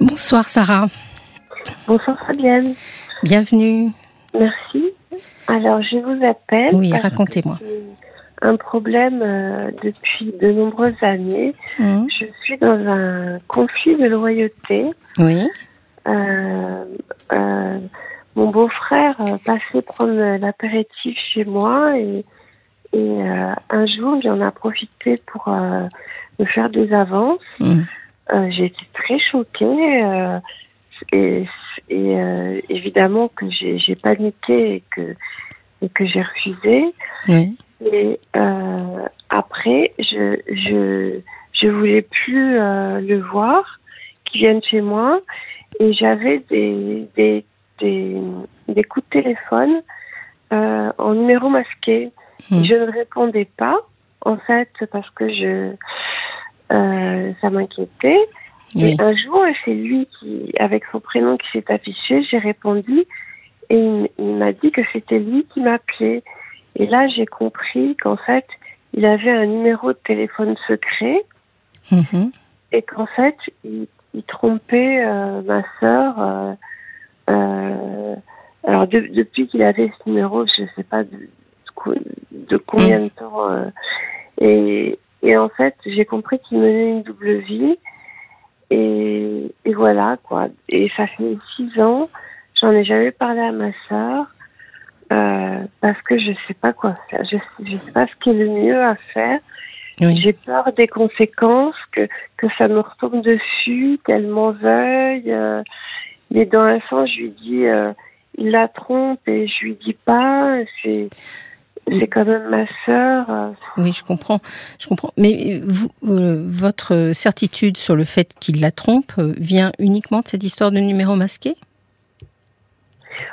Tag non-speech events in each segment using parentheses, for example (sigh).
Bonsoir Sarah. Bonsoir Fabienne. Bienvenue. Merci. Alors je vous appelle. Oui, racontez-moi. Un problème euh, depuis de nombreuses années. Mmh. Je suis dans un conflit de loyauté. Oui. Euh, euh, mon beau-frère passait prendre l'apéritif chez moi et, et un jour, j'en ai profité pour me faire des avances. Mmh. Euh, j'ai été très choquée euh, et, et euh, évidemment que j'ai paniqué et que et que j'ai refusé. Oui. Et euh, après, je je je voulais plus euh, le voir, qu'il vienne chez moi, et j'avais des des des des coups de téléphone euh, en numéro masqué. Hmm. Je ne répondais pas, en fait, parce que je euh, ça m'inquiétait. Oui. Et un jour, c'est lui qui, avec son prénom qui s'est affiché, j'ai répondu et il, il m'a dit que c'était lui qui m'appelait. Et là, j'ai compris qu'en fait, il avait un numéro de téléphone secret Mhm. et qu'en fait, il, il trompait euh, ma sœur. euh, euh, alors, de- depuis qu'il avait ce numéro, je ne sais pas de, de co- de combien de temps. et, et en fait, j'ai compris qu'il menait une double vie. Et, et voilà, quoi. Et ça fait six ans, j'en ai jamais parlé à ma sœur. euh, parce que je sais pas quoi faire. Je, je sais pas ce qui est le mieux à faire. Oui. J'ai peur des conséquences, que, que ça me retombe dessus, qu'elle m'en veuille. euh, mais dans un sens, je lui dis, euh, il la trompe et je lui dis pas. C'est, c'est quand même ma sœur. euh, Oui, je comprends. Je comprends. Mais euh, vous, euh, votre certitude sur le fait qu'il la trompe vient uniquement de cette histoire de numéro masqué?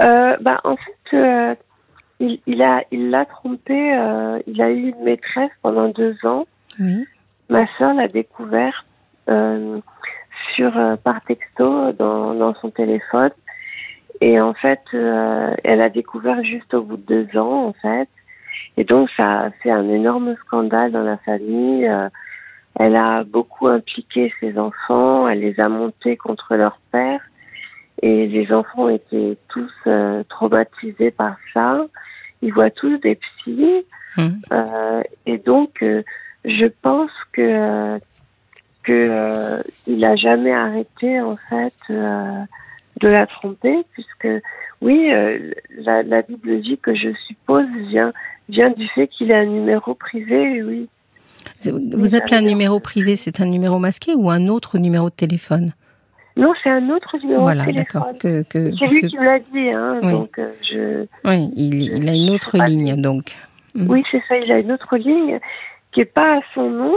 Euh, bah, en fait, euh, il, il a, il l'a trompé. euh, il a eu une maîtresse pendant deux ans. Oui. Ma sœur l'a découvert euh, sur par texto dans, dans son téléphone. Et en fait, euh, elle a découvert juste au bout de deux ans, en fait. Et donc, ça a fait un énorme scandale dans la famille. Euh, elle a beaucoup impliqué ses enfants. Elle les a montés contre leur père. Et les enfants étaient tous euh, traumatisés par ça. Ils voient tous des psys. Mhm. Euh, et donc, euh, je pense que que il a jamais arrêté en fait de la tromper, puisque oui, euh, la, la double vie que je suppose vient vient du fait qu'il a un numéro privé, oui. Vous appelez un numéro privé, c'est un numéro masqué ou un autre numéro de téléphone? Non, c'est un autre numéro Voilà, de d'accord. téléphone. Que, que, C'est lui que- qui me l'a dit, hein, Oui. donc euh, je. oui, il, il a une autre ligne, donc. Mhm. Oui, c'est ça. Il a une autre ligne qui est pas à son nom,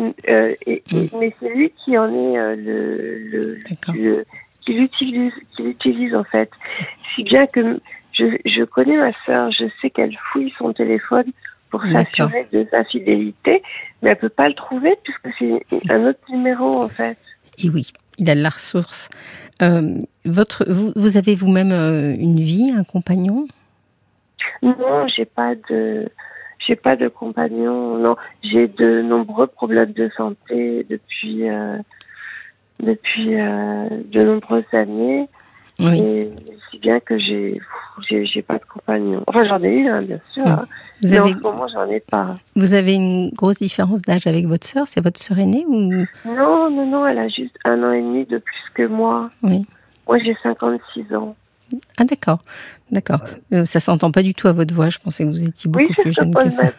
euh, et, et- mais c'est lui qui en est euh, le, le, D'accord. le- qui l'utilise, qui l'utilise en fait. Si bien que je, je connais ma sœur, je sais qu'elle fouille son téléphone pour s'assurer de sa fidélité, mais elle peut pas le trouver puisque c'est un autre numéro en fait. Et oui, il a de la ressource. Euh, votre, vous, vous avez vous-même euh, une vie, un compagnon? Non, j'ai pas de, j'ai pas de compagnon. Non, j'ai de nombreux problèmes de santé depuis euh, depuis euh, de nombreuses années. Oui. Et si bien que j'ai, j'ai, pas de compagnon. Enfin, j'en ai eu, hein, bien sûr. Oui. hein. Vous Mais avez, en ce moment, j'en ai pas. vous avez une grosse différence d'âge avec votre sœur C'est votre sœur aînée ou? Non, non, non, elle a juste un an et demi de plus que moi. Oui. Moi, j'ai 56 ans. Ah d'accord, d'accord. Euh, ça s'entend pas du tout à votre voix. Je pensais que vous étiez beaucoup oui, plus jeune que ça.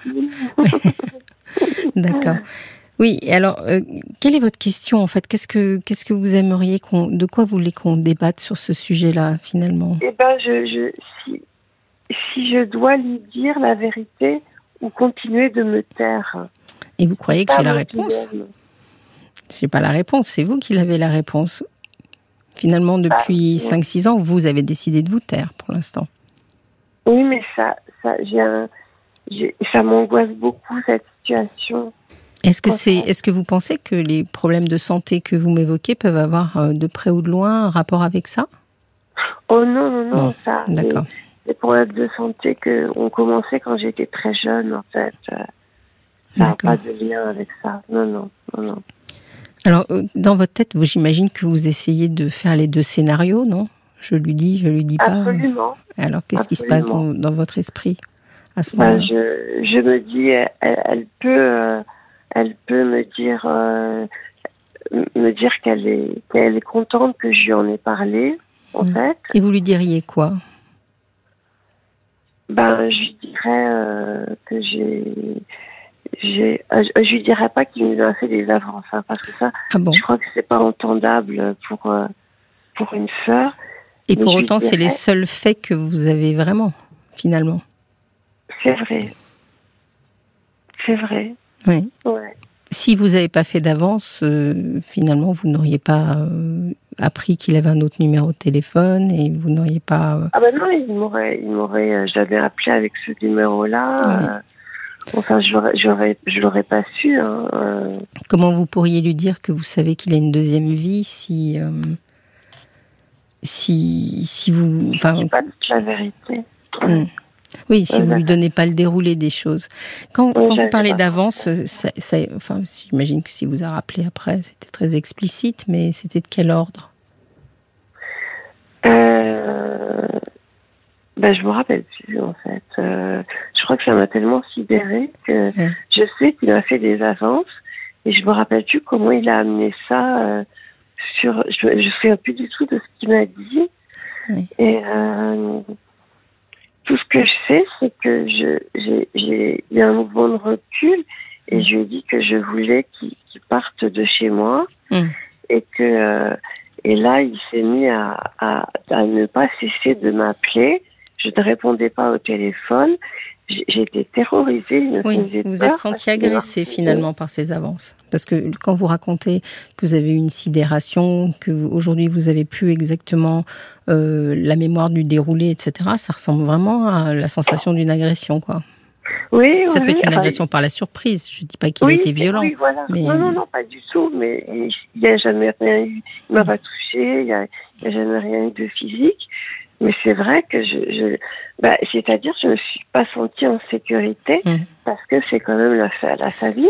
(laughs) D'accord. (laughs) Oui. Alors, euh, quelle est votre question en fait? Qu'est-ce que qu'est-ce que vous aimeriez qu'on, de quoi vous voulez qu'on débatte sur ce sujet-là finalement? Eh ben, je, je, si, si je dois lui dire la vérité ou continuer de me taire. Et vous croyez que j'ai la réponse? C'est pas la réponse, c'est vous qui l'avez la réponse. Finalement, depuis Ah, oui. 5-6 ans, vous avez décidé de vous taire pour l'instant. Oui, mais ça, ça, j'ai un, j'ai- ça m'angoisse beaucoup cette situation. Est-ce que c'est, est-ce que vous pensez que les problèmes de santé que vous m'évoquez peuvent avoir euh, de près ou de loin un rapport avec ça? Oh non, non, non, ça. les- D'accord. Les problèmes de santé que ont commencé quand j'étais très jeune, en fait. euh, Ça n'a D'accord. pas de lien avec ça. Non, non, non, non. Alors, euh, dans votre tête, j'imagine que vous essayez de faire les deux scénarios, non? Je lui dis, je lui dis pas. Absolument. Alors, qu'est-ce qui se passe dans, votre esprit à ce Ben, moment-là? je, je me dis, elle, elle peut, euh, elle peut me dire, euh, me dire qu'elle est, qu'elle est contente que je lui en ai parlé, en Mm. fait. Et vous lui diriez quoi? Ben, je lui dirais euh, que j'ai, j'ai, euh, je lui dirais pas qu'il nous a fait des avances, hein, parce que ça, Ah bon? je crois que c'est pas entendable pour pour une sœur. Et pour autant, c'est les seuls faits que vous avez vraiment, finalement. C'est vrai. C'est vrai. Oui. Ouais. Si vous n'avez pas fait d'avance, euh, finalement, vous n'auriez pas euh, appris qu'il avait un autre numéro de téléphone et vous n'auriez pas. euh, Ah ben non, il m'aurait, il m'aurait, j'avais appelé avec ce numéro-là. Ouais. enfin, je l'aurais pas su. Hein, comment vous pourriez lui dire que vous savez qu'il a une deuxième vie si. si, si vous. Enfin, J'ai pas toute la vérité. Hmm. Oui, si vous lui d'accord. donnez pas le déroulé des choses. Quand, Oui, quand vous parlez d'avance, euh, ça, ça- enfin, j'imagine que si vous a rappelé après, c'était très explicite, mais c'était de quel ordre? Euh, ben, je me rappelle plus, en fait. Euh, je crois que ça m'a tellement sidéré que Ouais. je sais qu'il a fait des avances et je me rappelle plus comment il a amené ça euh, sur. Je ne sais plus du tout de ce qu'il m'a dit. Oui. Et tout ce que je sais, c'est que je, j'ai, a un mouvement de recul et je lui ai dit que je voulais qu'il, qu'il parte de chez moi Mm. et que euh, et là il s'est mis à, à, à ne pas cesser de m'appeler. Je ne répondais pas au téléphone. J'ai- J'étais terrorisée. Oui, vous peur êtes senti parce qu'il agressé m'a- finalement par ces avances. Parce que quand vous racontez que vous avez eu une sidération, que vous- aujourd'hui vous avez plus exactement euh, la mémoire du déroulé, etc., ça ressemble vraiment à la sensation d'une agression, quoi. Oui, Ça oui, peut être une agression par la surprise. Je dis pas qu'il oui, était violent. Oui, voilà. mais- Non, non, non, pas du tout. Mais il n'y a jamais rien eu. Il m'a pas touché. Il n'y a, a jamais rien eu de physique. Mais c'est vrai que je, je bah, c'est-à-dire, je ne me suis pas sentie en sécurité Mm. parce que c'est quand même la, la famille.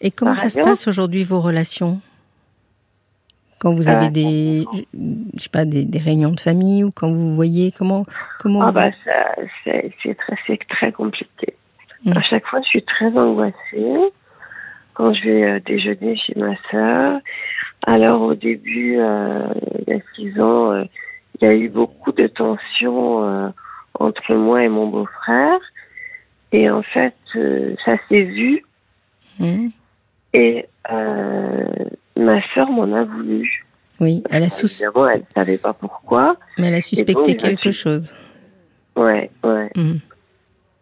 Et comment ça se passe aujourd'hui vos relations? Quand vous avez Euh, des, je je sais pas, des, des réunions de famille ou quand vous voyez comment, comment Ah vous- bah ça, c'est très, c'est très compliqué. Mm. À chaque fois, je suis très angoissée quand je vais euh, déjeuner chez ma sœur. Alors au début, euh, il y a six ans, euh, il y a eu beaucoup de tensions euh, entre moi et mon beau-frère. Et en fait, euh, ça s'est vu Hmm. et euh, ma sœur m'en a voulu. Oui, elle a, sous... Évidemment, elle ne savait pas pourquoi. mais elle a suspecté quelque suis- chose. Ouais, ouais. Hmm.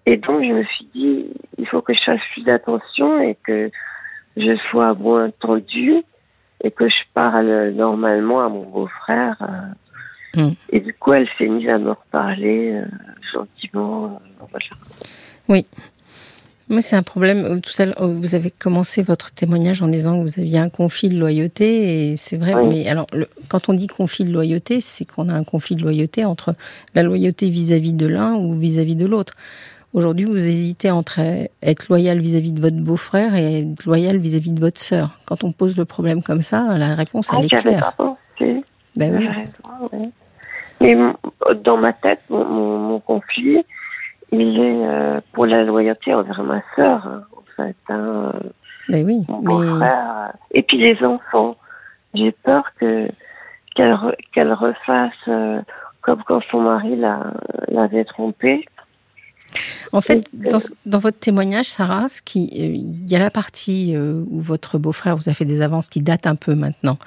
Et donc, je me suis dit, il faut que je fasse plus d'attention et que je sois moins tendue et que je parle normalement à mon beau-frère. Mm. Et du coup, elle s'est mise à me reparler euh, gentiment. euh, voilà. Oui. Moi, c'est un problème. Euh, Tout à l'heure, vous avez commencé votre témoignage en disant que vous aviez un conflit de loyauté, et c'est vrai. Oui. Mais alors, le- quand on dit conflit de loyauté, c'est qu'on a un conflit de loyauté entre la loyauté vis-à-vis de l'un ou vis-à-vis de l'autre. Aujourd'hui, vous hésitez entre être loyal vis-à-vis de votre beau-frère et être loyal vis-à-vis de votre sœur. Quand on pose le problème comme ça, la réponse, Ah, elle est claire. pas pensé. Ben oui. Mais dans ma tête, mon, mon, mon conflit, il est euh, pour la loyauté envers ma sœur, hein, en fait. hein, Ben oui. mon Mais beau-frère. euh, Et puis les enfants. J'ai peur que qu'elle re- qu'elle refasse euh, comme quand son mari l'a- l'avait trompée. En fait, dans, euh, dans votre témoignage, Sarah, ce qui, euh, il y a la partie euh, où votre beau-frère vous a fait des avances qui datent un peu maintenant,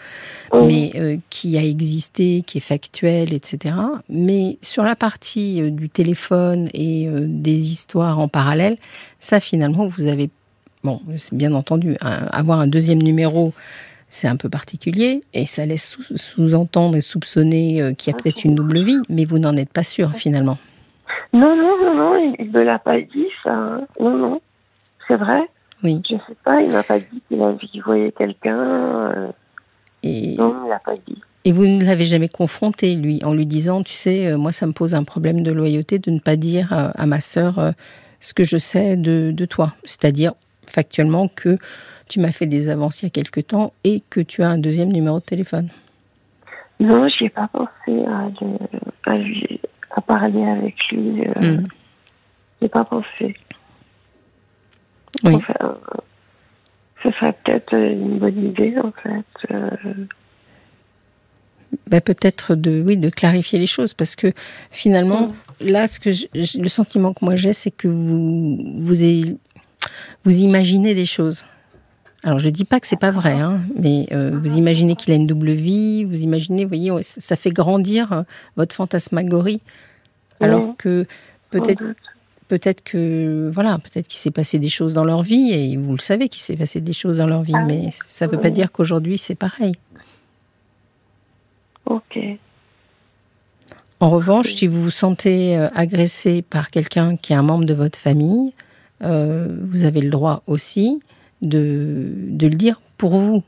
Oui. mais euh, qui a existé, qui est factuelle, etc. Mais sur la partie du téléphone et euh, des histoires en parallèle, ça finalement, vous avez, bon, c'est bien entendu, un- avoir un deuxième numéro, c'est un peu particulier et ça laisse sous- sous-entendre et soupçonner qu'il y a peut-être une double vie, mais vous n'en êtes pas sûr finalement. Non, non, non, non, il ne me l'a pas dit, ça. hein. Non, non. C'est vrai. Oui. Je sais pas, il m'a pas dit qu'il avait qu'il voyait quelqu'un. euh, Et, Non, il l'a pas dit. Et vous ne l'avez jamais confronté, lui, en lui disant, tu sais, euh, moi, ça me pose un problème de loyauté de ne pas dire euh, à ma sœur ce que je sais de, de toi. C'est-à-dire, factuellement, que tu m'as fait des avances il y a quelque temps et que tu as un deuxième numéro de téléphone. Non, j'y ai pas pensé à, à, lui, à parler avec lui. Euh, mm. J'ai pas pensé. Oui. Enfin, ce serait peut-être une bonne idée, en fait. Euh. Bah, peut-être de oui de clarifier les choses parce que finalement mm. là ce que le sentiment que moi j'ai c'est que vous vous, vous imaginez des choses alors je dis pas que c'est pas vrai hein, mais euh, vous imaginez qu'il a une double vie vous imaginez vous voyez ça fait grandir euh, votre fantasmagorie. Alors que peut-être peut-être que voilà, peut-être qu'il s'est passé des choses dans leur vie et vous le savez qu'il s'est passé des choses dans leur vie, ah mais ça ne veut pas dire qu'aujourd'hui c'est pareil. Ok. En revanche, si vous vous sentez euh, agressé par quelqu'un qui est un membre de votre famille, euh, vous avez le droit aussi de, de, le dire pour vous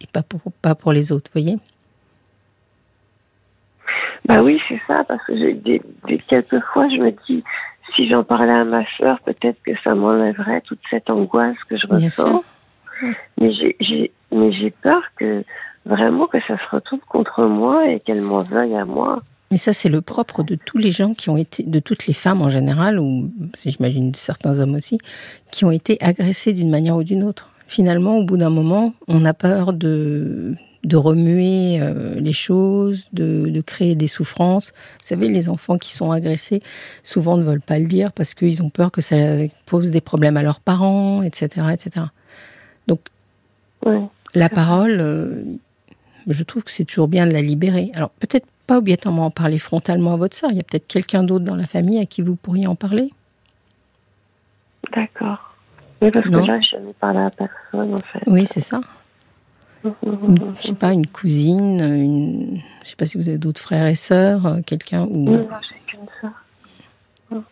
et pas pour, pas pour les autres, voyez Bah oui, c'est ça, parce que j'ai des, des, quelques fois, je me dis, si j'en parlais à ma soeur, peut-être que ça m'enlèverait toute cette angoisse que je ressens. Mais j'ai peur que vraiment que ça se retourne contre moi et qu'elle m'en veuille à moi. Mais ça, c'est le propre de tous les gens qui ont été, de toutes les femmes en général, ou j'imagine certains hommes aussi, qui ont été agressés d'une manière ou d'une autre. Finalement, au bout d'un moment, on a peur de, de remuer euh, les choses, de, créer des souffrances. Vous savez, les enfants qui sont agressés, souvent ne veulent pas le dire parce qu'ils ont peur que ça pose des problèmes à leurs parents, etc. etc. Donc, la parole, euh, je trouve que c'est toujours bien de la libérer. Alors, peut-être pas obligatoirement en parler frontalement à votre soeur. Il y a peut-être quelqu'un d'autre dans la famille à qui vous pourriez en parler. D'accord. Oui, parce que là, je n'ai parlé à personne, en fait. Oui, c'est ça une, je sais pas, une cousine, une, je sais pas si vous avez d'autres frères et sœurs, euh, quelqu'un ou. Non, j'ai qu'une sœur.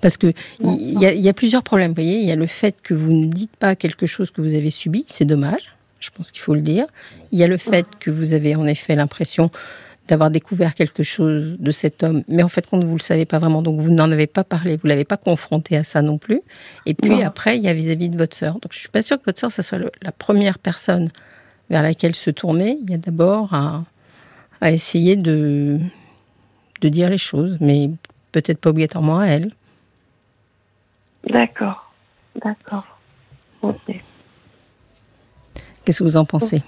Parce que il y, y, a plusieurs problèmes, vous voyez. Il y a le fait que vous ne dites pas quelque chose que vous avez subi, c'est dommage. Je pense qu'il faut le dire. Il y a le fait que vous avez en effet l'impression d'avoir découvert quelque chose de cet homme, mais en fait, quand vous ne le savez pas vraiment, donc vous n'en avez pas parlé, vous l'avez pas confronté à ça non plus. Et puis après, il y a vis-à-vis de votre sœur. Donc je suis pas sûre que votre sœur, ça soit la première personne vers laquelle se tourner. Il y a d'abord à, à, essayer de, de dire les choses, mais peut-être pas obligatoirement à elle. D'accord, d'accord. Ok. Qu'est-ce que vous en pensez?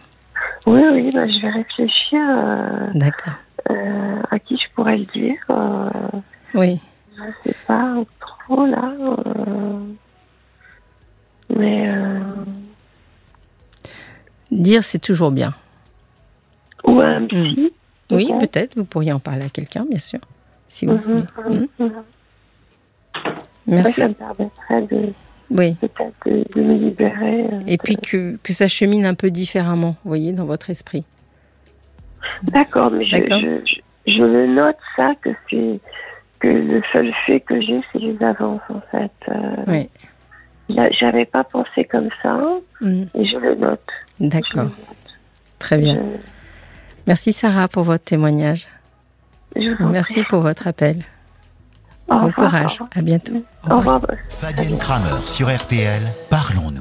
Oui, oui, bah, je vais réfléchir. Euh, D'accord. Euh, à qui je pourrais le dire. Euh, oui. Je ne sais pas trop là. mais. Dire, c'est toujours bien. Ou un psy. Oui, peut-être. Vous pourriez en parler à quelqu'un, bien sûr, si vous mhm, voulez. Mhm, hmm. mhm. Merci. Ça, ça me permettrait de oui. peut-être de, me libérer. Euh, Et puis que, que ça chemine un peu différemment, vous voyez, dans votre esprit. D'accord, mais je, je, je, le note ça, que que le seul fait que j'ai, c'est les avances, en fait. Euh, oui. J'avais pas pensé comme ça, mm. et je le note. D'accord. Très bien. Merci Sarah pour votre témoignage. Merci pour votre appel bon courage. À bientôt. Au revoir. Fabienne Kramer sur RTL. Parlons-nous.